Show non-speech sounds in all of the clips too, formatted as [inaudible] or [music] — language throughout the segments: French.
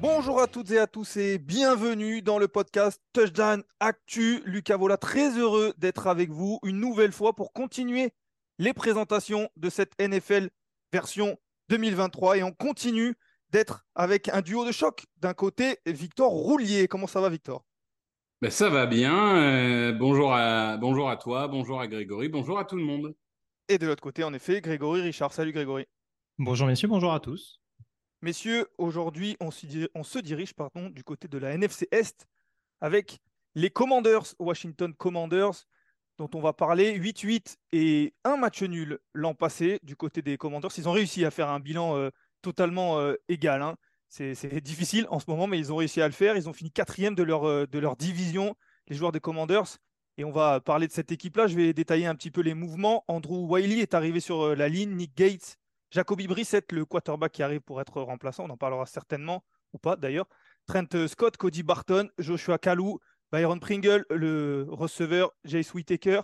Bonjour à toutes et à tous et bienvenue dans le podcast Touchdown Actu. Lucas Vola, très heureux d'être avec vous une nouvelle fois pour continuer les présentations de cette NFL version 2023 et on continue d'être avec un duo de choc. D'un côté, Victor Roulier. Comment ça va, Victor? Ben, ça va bien. Euh, bonjour, à, bonjour à toi, bonjour à Grégory, bonjour à tout le monde. Et de l'autre côté, en effet, Grégory Richard. Salut, Grégory. Bonjour messieurs, bonjour à tous. Messieurs, aujourd'hui, on, se diri- on se dirige pardon, du côté de la NFC Est avec les Commanders, Washington Commanders, dont on va parler 8-8 et un match nul l'an passé du côté des Commanders. Ils ont réussi à faire un bilan euh, totalement euh, égal. hein. C'est c'est difficile en ce moment, mais ils ont réussi à le faire. Ils ont fini quatrième de leur, euh, de leur division, les joueurs des Commanders. Et on va parler de cette équipe-là. Je vais détailler un petit peu les mouvements. Andrew Wiley est arrivé sur euh, la ligne. Nick Gates Jacoby Brissett, le quarterback qui arrive pour être remplaçant, on en parlera certainement, ou pas d'ailleurs. Trent Scott, Cody Barton, Joshua Kalou, Byron Pringle, le receveur, Jace Whittaker.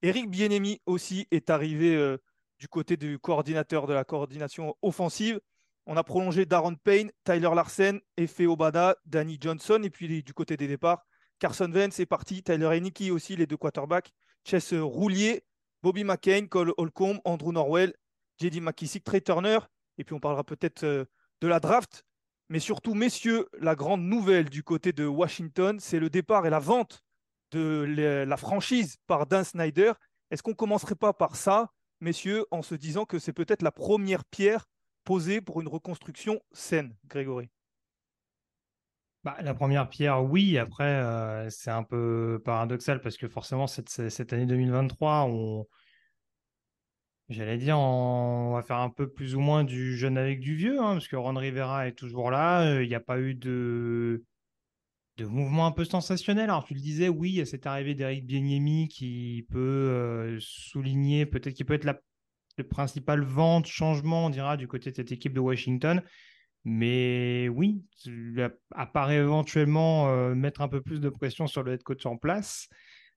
Eric Bienemi aussi est arrivé euh, du côté du coordinateur de la coordination offensive. On a prolongé Darren Payne, Tyler Larsen, Efe Obada, Danny Johnson. Et puis du côté des départs, Carson Wentz est parti, Tyler Heineke aussi, les deux quarterbacks. Chess Roulier, Bobby McCain, Cole Holcomb, Andrew Norwell, JD McKissick, Trey Turner, et puis on parlera peut-être euh, de la draft. Mais surtout, messieurs, la grande nouvelle du côté de Washington, c'est le départ et la vente de la la franchise par Dan Snyder. Est-ce qu'on ne commencerait pas par ça, messieurs, en se disant que c'est peut-être la première pierre posée pour une reconstruction saine, Grégory? Bah, la première pierre, oui. Après, euh, c'est un peu paradoxal parce que forcément, cette, année 2023, on, j'allais dire, on va faire un peu plus ou moins du jeune avec du vieux, hein, parce que Ron Rivera est toujours là. euh, Il n'y a pas eu de, de mouvement un peu sensationnel. Alors, tu le disais, oui, il y a cette arrivée d'Eric Bieniemy qui peut euh, souligner, peut-être qu'il peut être la, le principal vente, changement, on dira, du côté de cette équipe de Washington. Mais oui, il apparaît éventuellement euh, mettre un peu plus de pression sur le head coach en place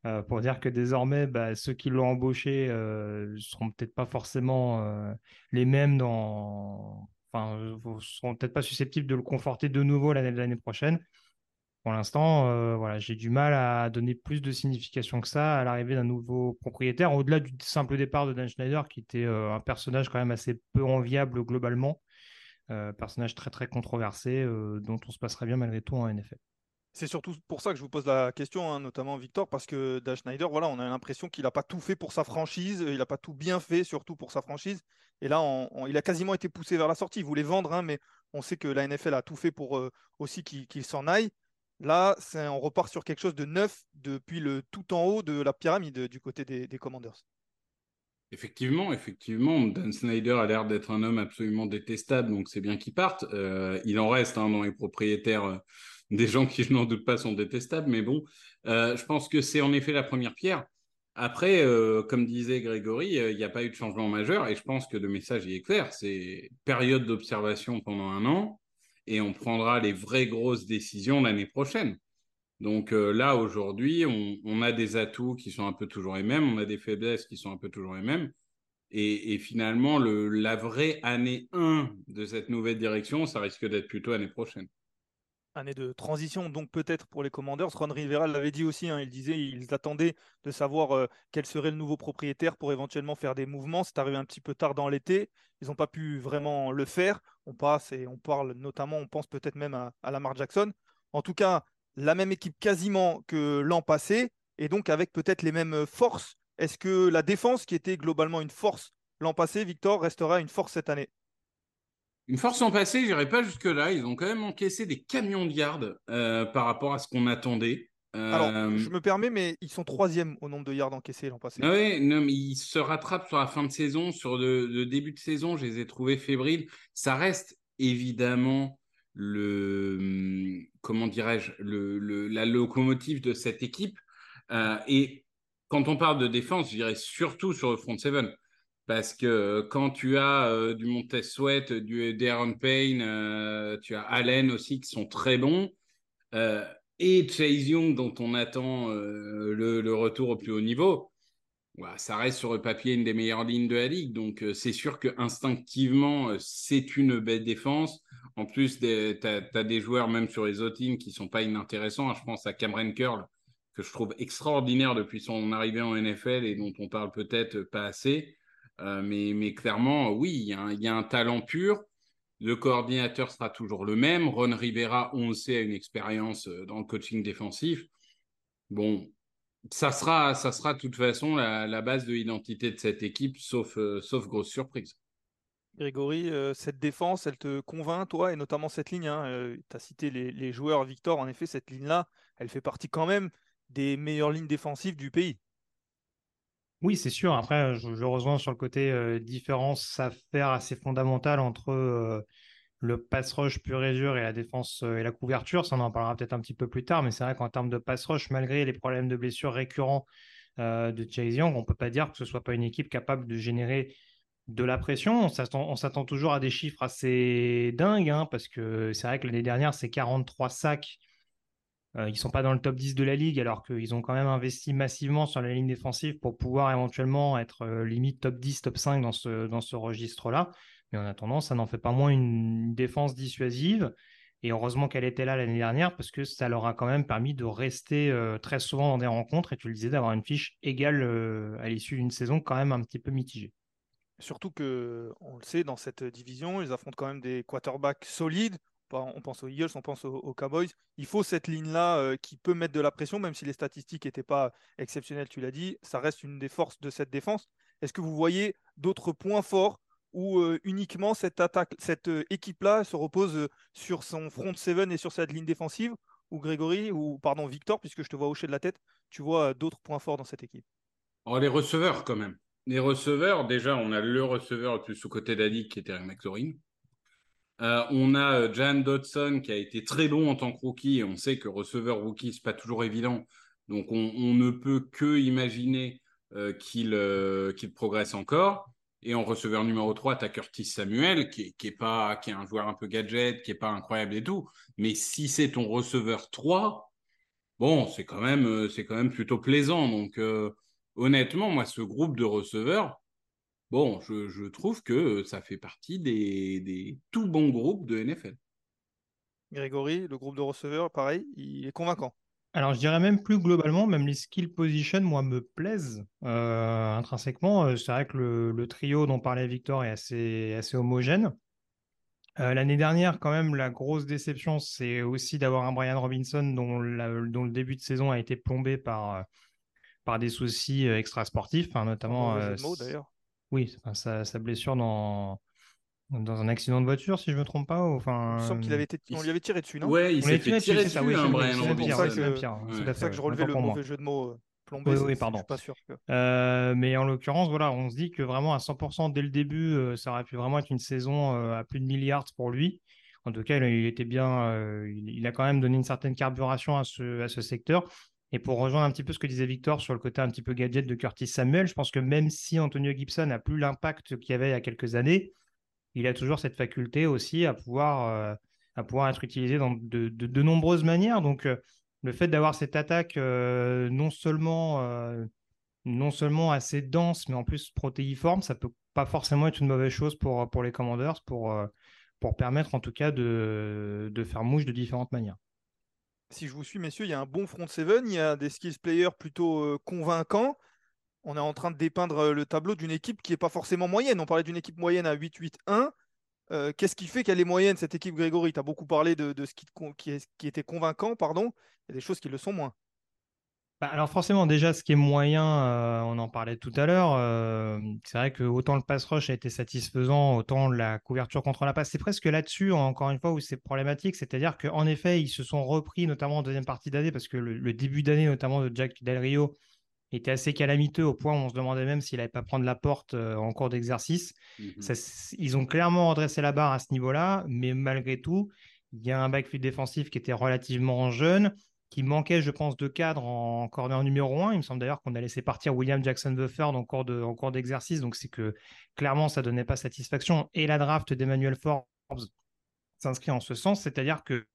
euh, pour dire que désormais, bah, ceux qui l'ont embauché euh, seront peut-être pas forcément les mêmes dans. Enfin, seront peut-être pas susceptibles de le conforter de nouveau l'année prochaine. Pour l'instant, voilà, j'ai du mal à donner plus de signification que ça à l'arrivée d'un nouveau propriétaire, au-delà du simple départ de Dan Schneider, qui était un personnage quand même assez peu enviable globalement, personnage très très controversé, euh, dont on se passerait bien malgré tout en NFL. C'est surtout pour ça que je vous pose la question, hein, notamment Victor, parce que Dan Schneider, voilà, on a l'impression qu'il n'a pas tout fait pour sa franchise, il n'a pas tout bien fait, surtout pour sa franchise. Et là, il a quasiment été poussé vers la sortie. Il voulait vendre, hein, mais on sait que la NFL a tout fait pour euh, aussi qu'il s'en aille. Là, on repart sur quelque chose de neuf depuis le tout en haut de la pyramide du côté des Commanders. Effectivement, effectivement, Dan Snyder a l'air d'être un homme absolument détestable, donc c'est bien qu'il parte. Euh, il en reste hein, dans les propriétaires euh, [laughs] des gens qui, je n'en doute pas, sont détestables, mais bon, euh, je pense que c'est en effet la première pierre. Après, comme disait Grégory, il n'y a pas eu de changement majeur, et je pense que le message y est clair, c'est période d'observation pendant un an, et on prendra les vraies grosses décisions l'année prochaine. Donc euh, là, aujourd'hui, on, a des atouts qui sont un peu toujours les mêmes, on a des faiblesses qui sont un peu toujours les mêmes. Et, finalement, le, la vraie année 1 de cette nouvelle direction, ça risque d'être plutôt l'année prochaine. année de transition, donc peut-être pour les Commanders. Ron Rivera l'avait dit aussi, hein, il disait ils attendaient de savoir euh, quel serait le nouveau propriétaire pour éventuellement faire des mouvements. C'est arrivé un petit peu tard dans l'été, ils n'ont pas pu vraiment le faire. On passe et on parle notamment, on pense peut-être même à, à Lamar Jackson. En tout cas, la même équipe quasiment que l'an passé, et donc avec peut-être les mêmes forces. Est-ce que la défense, qui était globalement une force l'an passé, Victor, restera une force cette année? Une force en passé, je n'irai pas jusque-là. Ils ont quand même encaissé des camions de yards euh, par rapport à ce qu'on attendait. Alors, euh, je me permets, mais ils sont troisième au nombre de yards encaissés l'an passé. Ah oui, non, mais ils se rattrapent sur la fin de saison. Sur le, début de saison, je les ai trouvés fébriles. Ça reste évidemment le, hum, comment dirais-je, le, la locomotive de cette équipe. Euh, et quand on parle de défense, je dirais surtout sur le front seven. Parce que euh, quand tu as euh, du Montez Sweat, du Darren Payne, tu as Allen aussi qui sont très bons, et Chase Young dont on attend le, retour au plus haut niveau, ça reste sur le papier une des meilleures lignes de la ligue. Donc c'est sûr que instinctivement c'est une belle défense. En plus, tu as, des joueurs même sur les autres lignes qui sont pas inintéressants. Je pense à Cameron Curl que je trouve extraordinaire depuis son arrivée en NFL et dont on parle peut-être pas assez. Euh, mais, clairement, oui, il y, a un, talent pur. Le coordinateur sera toujours le même. Ron Rivera, on le sait, a une expérience euh, dans le coaching défensif. Bon, ça sera, ça sera de toute façon la, base de l'identité de cette équipe, sauf, euh, sauf grosse surprise. Grégory, cette défense, elle te convainc, toi, et notamment cette ligne. Hein, tu as cité les, les, joueurs, Victor, en effet, cette ligne-là, elle fait partie quand même des meilleures lignes défensives du pays. Oui, c'est sûr. Après, je, rejoins sur le côté euh, différence à faire assez fondamentale entre euh, le pass rush pur et dur et la défense euh, et la couverture. Ça, on en parlera peut-être un petit peu plus tard, mais c'est vrai qu'en termes de pass rush, malgré les problèmes de blessures récurrents de Chase Young, on ne peut pas dire que ce soit pas une équipe capable de générer de la pression. On s'attend toujours à des chiffres assez dingues, hein, parce que c'est vrai que l'année dernière, c'est 43 sacs euh, ils ne sont pas dans le top 10 de la ligue alors qu'ils ont quand même investi massivement sur la ligne défensive pour pouvoir éventuellement être euh, limite top 10, top 5 dans ce, dans ce registre-là. Mais en attendant, ça n'en fait pas moins une défense dissuasive. Et heureusement qu'elle était là l'année dernière parce que ça leur a quand même permis de rester euh, très souvent dans des rencontres et tu le disais, d'avoir une fiche égale à l'issue d'une saison quand même un petit peu mitigée. Surtout que, on le sait, dans cette division, ils affrontent quand même des quarterbacks solides on pense aux Eagles, on pense aux, Cowboys. Il faut cette ligne-là euh, qui peut mettre de la pression, même si les statistiques n'étaient pas exceptionnelles, tu l'as dit. Ça reste une des forces de cette défense. Est-ce que vous voyez d'autres points forts où euh, uniquement cette euh, équipe-là se repose sur son front seven et sur cette ligne défensive? Ou Grégory, ou pardon, Victor, puisque je te vois hocher de la tête, tu vois d'autres points forts dans cette équipe? Oh, Les receveurs, quand même. Les receveurs, déjà, on a le receveur plus sous côté d'Adi qui était McLaurin. Euh, on a euh, Jan Dodson qui a été très bon en tant que rookie. Et on sait que receveur rookie, c'est pas toujours évident. Donc on, ne peut que imaginer euh, qu'il progresse encore. Et en receveur numéro 3, tu as Curtis Samuel, qui est, pas, qui est un joueur un peu gadget, qui est pas incroyable et tout. Mais si c'est ton receveur 3, bon, c'est quand, même, quand même plutôt plaisant. Donc honnêtement, moi, ce groupe de receveurs, bon, je, trouve que ça fait partie des, tout bons groupes de NFL. Grégory, le groupe de receveurs, pareil, il est convaincant. Alors, je dirais même plus globalement, même les skill position, moi, me plaisent euh, intrinsèquement. Euh, c'est vrai que le, trio dont parlait Victor est assez, assez homogène. Euh, l'année dernière, quand même, la grosse déception, c'est aussi d'avoir un Brian Robinson dont, dont, le début de saison a été plombé par, par des soucis extrasportifs, hein, notamment. d'ailleurs. Oui, sa, blessure dans, dans un accident de voiture, si je ne me trompe pas. Enfin, il me semble qu'il avait été... on lui avait tiré dessus, non Ouais, il s'est fait tirer dessus, oui, Brian C'est pour ça que je relevais le mauvais jeu de mots. Euh, plombé, oui, pardon. Je suis pas sûr euh, mais en l'occurrence, voilà, on se dit que vraiment à 100% dès le début, euh, ça aurait pu vraiment être une saison à plus de milliards pour lui. En tout cas, il, était bien, il, a quand même donné une certaine carburation à ce, à ce secteur. Et pour rejoindre un petit peu ce que disait Victor sur le côté un petit peu gadget de Curtis Samuel, je pense que même si Antonio Gibson n'a plus l'impact qu'il y avait il y a quelques années, il a toujours cette faculté aussi à pouvoir, euh, à pouvoir être utilisé dans de, de, nombreuses manières. Donc, euh, le fait d'avoir cette attaque euh, non, seulement, non seulement assez dense, mais en plus protéiforme, ça peut pas forcément être une mauvaise chose pour, pour les Commanders, pour, pour permettre en tout cas de, de faire mouche de différentes manières. Si je vous suis, messieurs, il y a un bon front seven, il y a des skills players plutôt convaincants. On est en train de dépeindre euh, le tableau d'une équipe qui n'est pas forcément moyenne. On parlait d'une équipe moyenne à 8-8-1. Euh, Qu'est-ce qui fait qu'elle est moyenne, cette équipe, Grégory? Tu as beaucoup parlé de, ce qui, était convaincant, pardon. Il y a des choses qui le sont moins. Bah, alors forcément, déjà, ce qui est moyen, euh, on en parlait tout à l'heure, c'est vrai que autant le pass rush a été satisfaisant, autant la couverture contre la passe, c'est presque là-dessus, encore une fois, où c'est problématique, c'est-à-dire qu'en effet, ils se sont repris, notamment en deuxième partie d'année, parce que le début d'année, notamment de Jack Del Rio, était assez calamiteux, au point où on se demandait même s'il n'allait pas prendre la porte euh, en cours d'exercice. C- ils ont clairement redressé la barre à ce niveau-là, mais malgré tout, il y a un backfield défensif qui était relativement jeune, qui manquait, je pense, de cadre en corner numéro 1. Il me semble d'ailleurs qu'on a laissé partir William Jackson Buffer en cours de, en cours d'exercice, donc c'est que clairement, ça donnait pas satisfaction. Et la draft d'Emmanuel Forbes s'inscrit en ce sens, c'est-à-dire que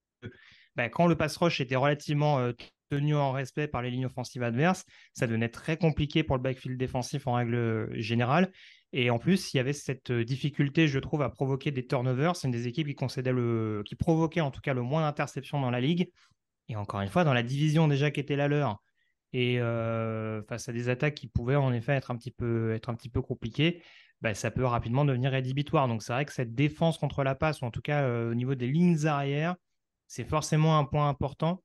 bah, quand le pass rush était relativement euh, tenu en respect par les lignes offensives adverses, ça devenait très compliqué pour le backfield défensif en règle générale. Et en plus, il y avait cette difficulté, je trouve, à provoquer des turnovers. C'est une des équipes qui concédait le, qui provoquait en tout cas le moins d'interceptions dans la ligue. Et encore une fois, dans la division déjà qui était la leur, et euh, face à des attaques qui pouvaient en effet être un petit peu, être un petit peu compliquées, bah, ça peut rapidement devenir rédhibitoire. Donc c'est vrai que cette défense contre la passe, ou en tout cas euh, au niveau des lignes arrière, c'est forcément un point important.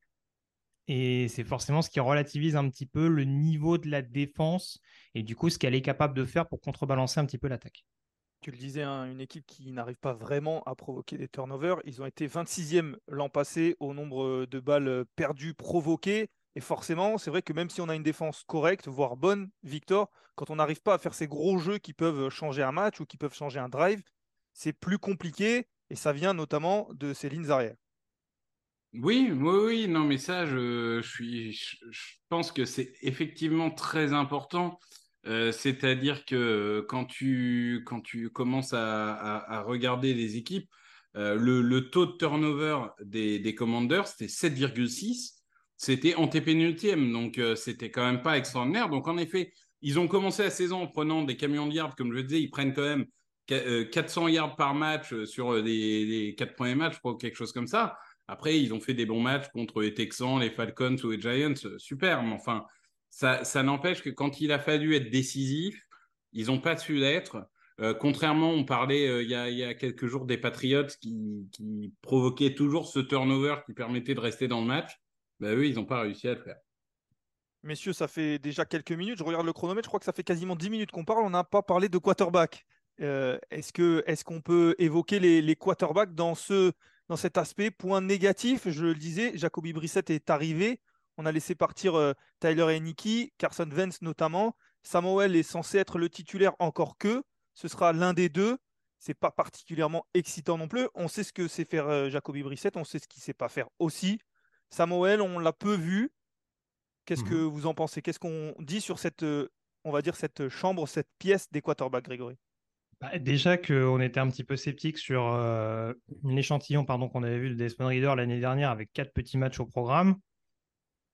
Et c'est forcément ce qui relativise un petit peu le niveau de la défense et du coup ce qu'elle est capable de faire pour contrebalancer un petit peu l'attaque. Tu le disais, hein, une équipe qui n'arrive pas vraiment à provoquer des turnovers. Ils ont été 26e l'an passé au nombre de balles euh, perdues provoquées. Et forcément, c'est vrai que même si on a une défense correcte, voire bonne, Victor, quand on n'arrive pas à faire ces gros jeux qui peuvent changer un match ou qui peuvent changer un drive, c'est plus compliqué. Et ça vient notamment de ces lignes arrière. Oui, oui, oui, non, mais ça, je, suis, je, pense que c'est effectivement très important. Euh, c'est-à-dire que euh, quand tu, commences à, regarder les équipes, euh, le, le taux de turnover des, des Commanders, c'était 7,6. C'était antépénultième, donc c'était quand même pas extraordinaire. Donc en effet, ils ont commencé la saison en prenant des camions de yards, comme je le disais, ils prennent quand même qu- euh, 400 yards par match sur les, quatre premiers matchs, je crois, quelque chose comme ça. Après, ils ont fait des bons matchs contre les Texans, les Falcons ou les Giants, super, mais enfin, ça, n'empêche que quand il a fallu être décisif, ils n'ont pas su l'être. Euh, contrairement, on parlait euh, il, y a, quelques jours des Patriots qui, provoquaient toujours ce turnover qui permettait de rester dans le match. Ben, eux, ils n'ont pas réussi à le faire. Messieurs, ça fait déjà quelques minutes. Je regarde le chronomètre. Je crois que ça fait quasiment 10 minutes qu'on parle. On n'a pas parlé de quarterback. Euh, est-ce que, est-ce qu'on peut évoquer les, les quarterbacks dans, ce, dans cet aspect Point négatif, je le disais, Jacoby Brissett est arrivé. On a laissé partir euh, Tyler Heineke, Carson Wentz notamment. Samuel est censé être le titulaire encore que. Ce sera l'un des deux. C'est pas particulièrement excitant non plus. On sait ce que c'est faire euh, Jacoby Brissett. On sait ce qu'il sait pas faire aussi. Samuel, on l'a peu vu. Qu'est-ce Mhm. que vous en pensez? Qu'est-ce qu'on dit sur cette, euh, on va dire, cette chambre, cette pièce des quarterbacks, Grégory? Bah, déjà qu'on était un petit peu sceptique sur euh, l'échantillon pardon, qu'on avait vu de Desmond Reader l'année dernière avec quatre petits matchs au programme.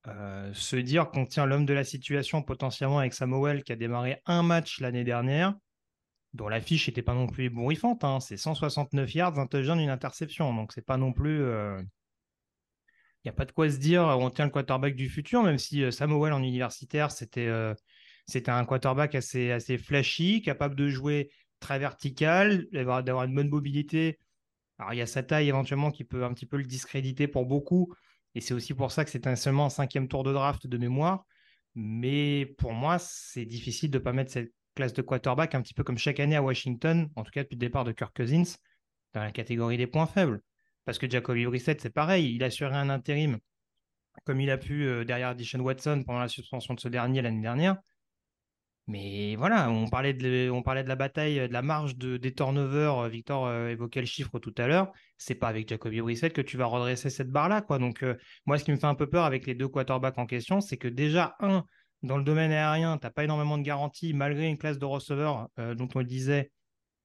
Euh, se dire qu'on tient l'homme de la situation potentiellement avec Samuel qui a démarré un match l'année dernière, dont l'affiche n'était pas non plus ébouriffante. hein. C'est 169 yards, un touchdown, une interception. Donc c'est pas non plus. Il n'y a pas de quoi se dire on tient le quarterback du futur, même si euh, Samuel en universitaire, c'était euh, c'était un quarterback assez, assez flashy, capable de jouer très vertical, d'avoir une bonne mobilité. Alors, il y a sa taille éventuellement qui peut un petit peu le discréditer pour beaucoup. Et c'est aussi pour ça que c'est un- seulement un cinquième tour de draft de mémoire. Mais pour moi, c'est difficile de ne pas mettre cette classe de quarterback un petit peu comme chaque année à Washington, en tout cas depuis le départ de Kirk Cousins, dans la catégorie des points faibles. Parce que Jacoby Brissett, c'est pareil, il assurait un intérim comme il a pu euh, derrière Deshaun Watson pendant la suspension de ce dernier l'année dernière. Mais voilà, on parlait de, la bataille, de la marge de, des turnovers. Victor euh, évoquait le chiffre tout à l'heure. C'est pas avec Jacoby Brissett que tu vas redresser cette barre-là, quoi. Donc, euh, moi, ce qui me fait un peu peur avec les deux quarterbacks en question, c'est que déjà, un, dans le domaine aérien, tu n'as pas énormément de garanties, malgré une classe de receveurs euh, dont on le disait,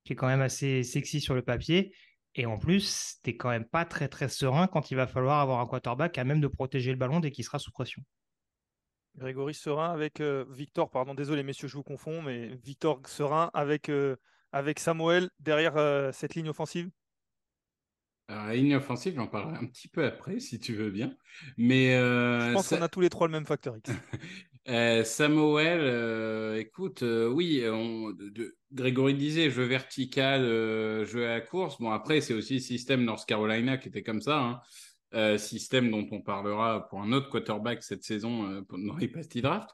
qui est quand même assez sexy sur le papier. Et en plus, tu n'es quand même pas très, très serein quand il va falloir avoir un quarterback à même de protéger le ballon dès qu'il sera sous pression. Grégory Serin avec euh, Victor, pardon, désolé messieurs, je vous confonds, mais Victor Serin avec, euh, avec Samuel derrière euh, cette ligne offensive Alors, la ligne offensive, j'en parlerai un petit peu après, si tu veux bien. Mais Je pense qu'on a tous les trois le même facteur X. [laughs] Samuel, écoute, oui, on, de, Grégory disait jeu vertical, jeu à la course. Bon, après, c'est aussi le système North Carolina qui était comme ça. Hein. Système dont on parlera pour un autre quarterback cette saison dans les pastilles draft.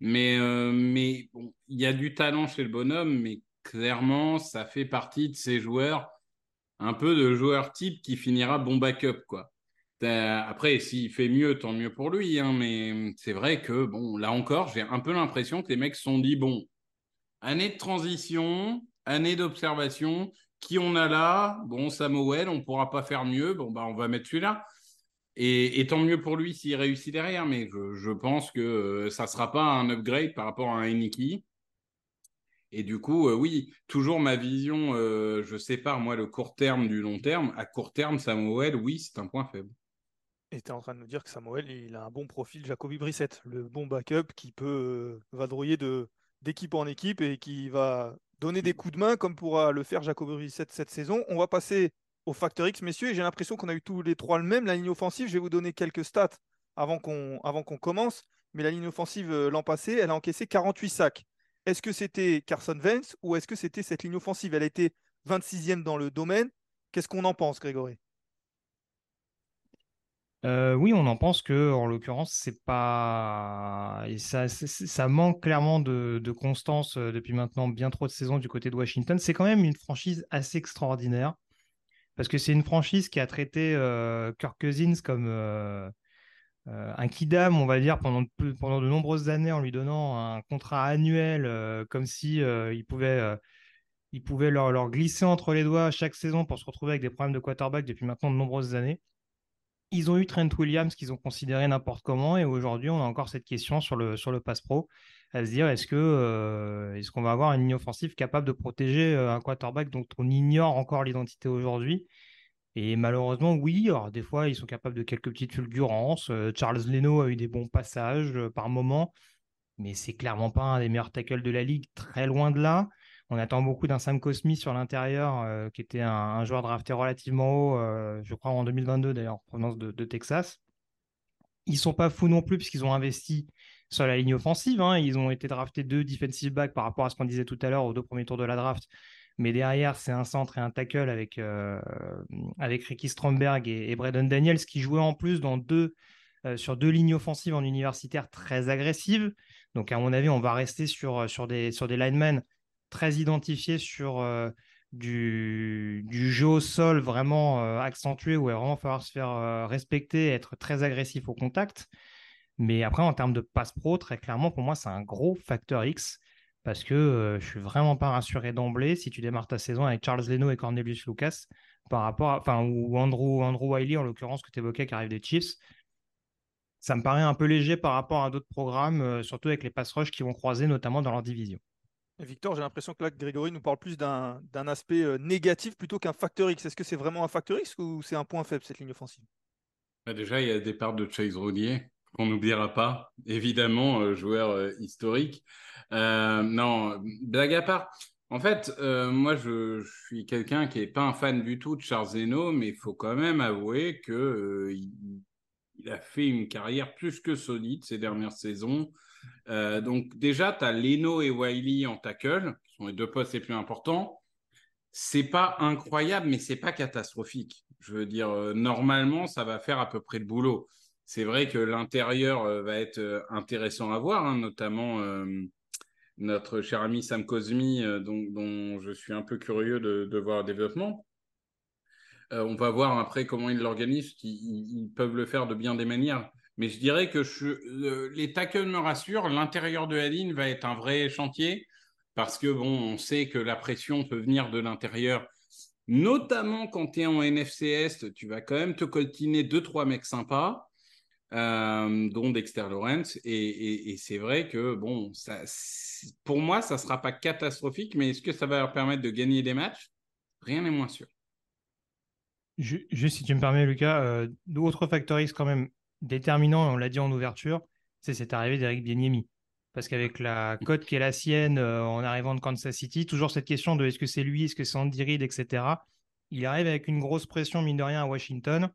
Mais, mais bon, il y a du talent chez le bonhomme, mais clairement, ça fait partie de ces joueurs, un peu de joueur type qui finira bon backup, quoi. Après, s'il fait mieux, tant mieux pour lui. Hein, mais c'est vrai que, bon, là encore, j'ai un peu l'impression que les mecs se sont dit, bon, année de transition, année d'observation, qui on a là? Bon, Samuel, on ne pourra pas faire mieux. Bon, bah, on va mettre celui-là. Et, tant mieux pour lui s'il réussit derrière. Mais je, pense que euh, ça ne sera pas un upgrade par rapport à un Eniki. Et du coup, euh, oui, toujours ma vision, euh, je sépare moi le court terme du long terme. À court terme, Samuel, oui, c'est un point faible. Et tu es en train de nous dire que Samuel, il a un bon profil Jacoby Brissett, le bon backup qui peut vadrouiller d'équipe en équipe et qui va donner des coups de main comme pourra le faire Jacoby Brissett cette saison. On va passer au Factor X, messieurs, et j'ai l'impression qu'on a eu tous les trois le même. La ligne offensive, je vais vous donner quelques stats avant qu'on commence. Mais la ligne offensive, euh, l'an passé, elle a encaissé 48 sacs. Est-ce que c'était Carson Vance ou est-ce que c'était cette ligne offensive? Elle a été 26e dans le domaine. Qu'est-ce qu'on en pense, Grégory? Euh, oui, on en pense que, en l'occurrence, c'est pas. ça, ça manque clairement de, constance euh, depuis maintenant bien trop de saisons du côté de Washington. C'est quand même une franchise assez extraordinaire parce que c'est une franchise qui a traité euh, Kirk Cousins comme un kidam, on va dire, pendant de, nombreuses années en lui donnant un contrat annuel comme si il pouvait. il pouvait leur, leur glisser entre les doigts chaque saison pour se retrouver avec des problèmes de quarterback depuis maintenant de nombreuses années. Ils ont eu Trent Williams qu'ils ont considéré n'importe comment et aujourd'hui on a encore cette question sur le, sur le pass pro à se dire est-ce que euh, est-ce qu'on va avoir une ligne offensive capable de protéger euh, un quarterback dont on ignore encore l'identité aujourd'hui? Et malheureusement oui. Alors des fois ils sont capables de quelques petites fulgurances. Euh, Charles Leno a eu des bons passages par moment mais c'est clairement pas un des meilleurs tackles de la ligue très loin de là. On attend beaucoup d'un Sam Cosmi sur l'intérieur, qui était un, joueur drafté relativement haut, je crois en 2022 d'ailleurs, en provenance de, Texas. Ils sont pas fous non plus, puisqu'ils ont investi sur la ligne offensive. Hein. Ils ont été draftés deux defensive backs par rapport à ce qu'on disait tout à l'heure aux deux premiers tours de la draft. Mais derrière, c'est un centre et un tackle avec, euh, avec Ricky Stromberg et, et Braden Daniels qui jouaient en plus dans deux, sur deux lignes offensives en universitaire très agressives. Donc, à mon avis, on va rester sur, sur, des, sur des linemen très identifié sur euh, du, du, jeu au sol vraiment euh, accentué où il va vraiment falloir se faire euh, respecter et être très agressif au contact. Mais après, en termes de passe pro, très clairement, pour moi, c'est un gros facteur X parce que je suis vraiment pas rassuré d'emblée si tu démarres ta saison avec Charles Leno et Cornelius Lucas par rapport à, enfin, ou Andrew, Andrew Wiley en l'occurrence que tu évoquais qui arrive des Chiefs. Ça me paraît un peu léger par rapport à d'autres programmes, surtout avec les pass rush qui vont croiser notamment dans leur division. Victor, j'ai l'impression que là, Grégory nous parle plus d'un aspect euh, négatif plutôt qu'un facteur X. Est-ce que c'est vraiment un facteur X ou c'est un point faible, cette ligne offensive? Bah, Déjà, il y a le départ de Chase Ronnier, qu'on n'oubliera pas, évidemment, euh, joueur euh, historique. non, blague à part. En fait, moi, je, suis quelqu'un qui n'est pas un fan du tout de Charles Zeno, mais il faut quand même avouer qu'il il a fait une carrière plus que solide ces dernières saisons. Euh, donc déjà, tu as Leno et Wiley en tackle, qui sont les deux postes les plus importants. C'est pas incroyable, mais c'est pas catastrophique. Je veux dire, euh, normalement, ça va faire à peu près le boulot. C'est vrai que l'intérieur euh, va être intéressant à voir, hein, notamment notre cher ami Sam Cosmi, dont, je suis un peu curieux de, voir le développement. on va voir après comment ils l'organisent, qu'ils peuvent le faire de bien des manières. Mais je dirais que les tackles me rassurent. L'intérieur de la ligne va être un vrai chantier parce que bon, on sait que la pression peut venir de l'intérieur, notamment quand tu es en NFC Est, tu vas quand même te coltiner deux trois mecs sympas, euh, dont Dexter Lawrence. Et, c'est vrai que bon, pour moi, ça sera pas catastrophique, mais est-ce que ça va leur permettre de gagner des matchs? Rien n'est moins sûr. Juste si tu me permets, Lucas, euh, d'autres facteurs X quand même déterminant, on l'a dit en ouverture, c'est cette arrivée d'Eric Bieniemi. Parce qu'avec la cote qui est la sienne euh, en arrivant de Kansas City, toujours cette question de est-ce que c'est lui, est-ce que c'est Andy Reid, etc. il arrive avec une grosse pression, mine de rien, à Washington.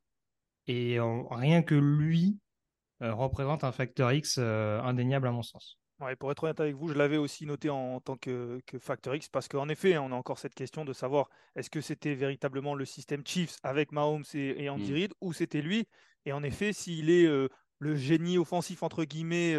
Et rien que lui représente un facteur X indéniable à mon sens pour être honnête avec vous, je l'avais aussi noté en, tant que, facteur X parce qu'en effet, on a encore cette question de savoir est-ce que c'était véritablement le système Chiefs avec Mahomes et, Andy mm. Reid ou c'était lui? Et en effet, s'il est euh, le génie offensif entre guillemets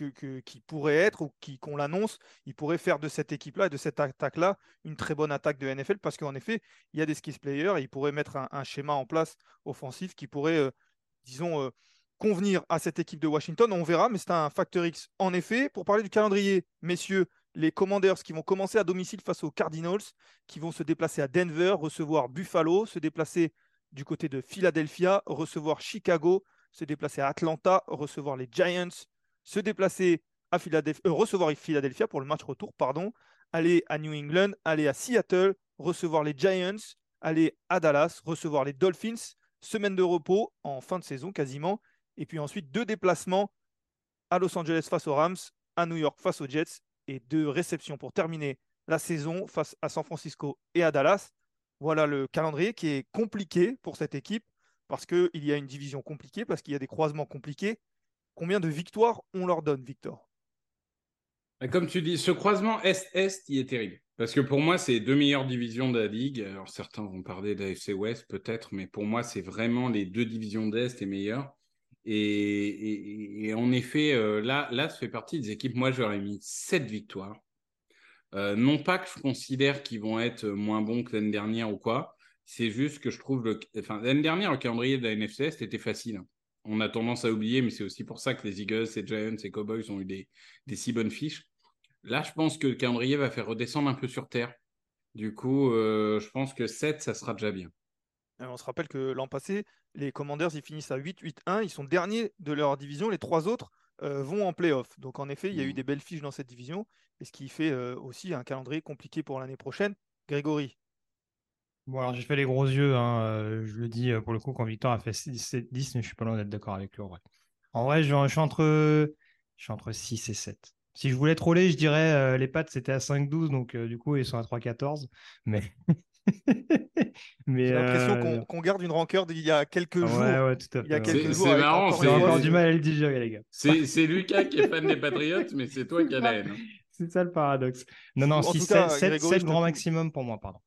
euh, qui pourrait être ou qui qu'on l'annonce, il pourrait faire de cette équipe-là et de cette attaque-là une très bonne attaque de NFL parce qu'en effet, il y a des skills players et il pourrait mettre un, schéma en place offensif qui pourrait, euh, disons, convenir à cette équipe de Washington. On verra, mais c'est un facteur X. En effet, pour parler du calendrier, messieurs, les Commanders qui vont commencer à domicile face aux Cardinals, qui vont se déplacer à Denver, recevoir Buffalo, se déplacer du côté de Philadelphia, recevoir Chicago, se déplacer à Atlanta, recevoir les Giants, se déplacer à Philadelphia, euh, recevoir Philadelphia pour le match retour, pardon, aller à New England, aller à Seattle, recevoir les Giants, aller à Dallas, recevoir les Dolphins, semaine de repos en fin de saison quasiment, et puis ensuite, deux déplacements à Los Angeles face aux Rams, à New York face aux Jets, et deux réceptions pour terminer la saison face à San Francisco et à Dallas. Voilà le calendrier qui est compliqué pour cette équipe parce qu'il y a une division compliquée, parce qu'il y a des croisements compliqués. Combien de victoires on leur donne, Victor? Comme tu dis, ce croisement Est-Est, il est terrible. Parce que pour moi, c'est les deux meilleures divisions de la Ligue. Alors certains vont parler d'AFC West peut-être, mais pour moi, c'est vraiment les deux divisions d'Est les meilleures. Et, en effet, euh, là, ça fait partie des équipes. Moi, j'aurais mis 7 victoires. Euh, non pas que je considère qu'ils vont être moins bons que l'année dernière ou quoi. C'est juste que je trouve le. Enfin, l'année dernière, le calendrier de la NFC c'était facile. On a tendance à oublier, mais c'est aussi pour ça que les Eagles, les Giants et Cowboys ont eu des, des si bonnes fiches. Là, je pense que le calendrier va faire redescendre un peu sur terre. Du coup, euh, je pense que 7, ça sera déjà bien. on se rappelle que l'an passé, les Commanders, ils finissent à 8-8-1. Ils sont derniers de leur division. Les trois autres euh, vont en playoff. Donc, en effet, il y a eu mmh. des belles fiches dans cette division. Et ce qui fait euh, aussi un calendrier compliqué pour l'année prochaine. Grégory. Bon, alors j'ai fait les gros yeux. Hein, euh, je le dis pour le coup quand Victor a fait 7-10, mais je suis pas loin d'être d'accord avec lui en vrai. En vrai, je, suis entre, je suis entre 6 et 7. Si je voulais troller, je dirais les pattes c'était à 5-12, donc du coup ils sont à 3-14. [laughs] Mais J'ai l'impression euh, qu'on garde une rancœur d'il y a quelques jours. Ouais, ouais, tout à fait. Il y a quelques jours. C'est marrant. J'ai encore du mal à le digérer, les gars. C'est Lucas qui est fan des Patriotes, mais c'est toi qui as la haine. [laughs] C'est ça le paradoxe. Non, non, 7, grand maximum pour moi, pardon.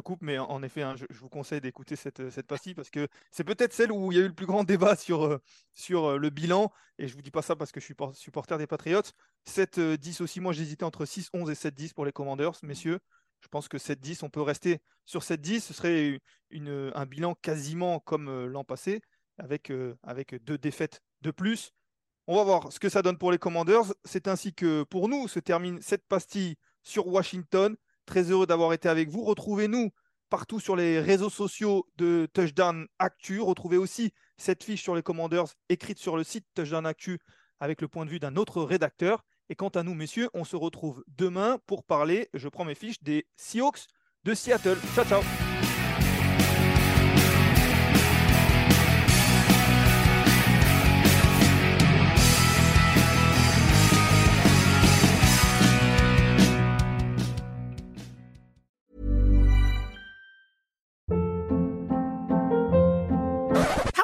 Coupe, mais en effet, hein, je, vous conseille d'écouter cette, cette pastille parce que c'est peut-être celle où il y a eu le plus grand débat sur, euh, sur euh, le bilan. Et je vous dis pas ça parce que je suis supporter des Patriots. 7-10 aussi, moi j'hésitais entre 6-11 et 7-10 pour les Commanders, messieurs. Je pense que 7-10, on peut rester sur 7-10. Ce serait un bilan quasiment comme euh, l'an passé, avec, euh, avec deux défaites de plus. On va voir ce que ça donne pour les Commanders. C'est ainsi que pour nous se termine cette pastille sur Washington. Très heureux d'avoir été avec vous. Retrouvez-nous partout sur les réseaux sociaux de Touchdown Actu. Retrouvez aussi cette fiche sur les Commanders écrite sur le site Touchdown Actu avec le point de vue d'un autre rédacteur. Et quant à nous, messieurs, on se retrouve demain pour parler, je prends mes fiches, des Seahawks de Seattle. Ciao, ciao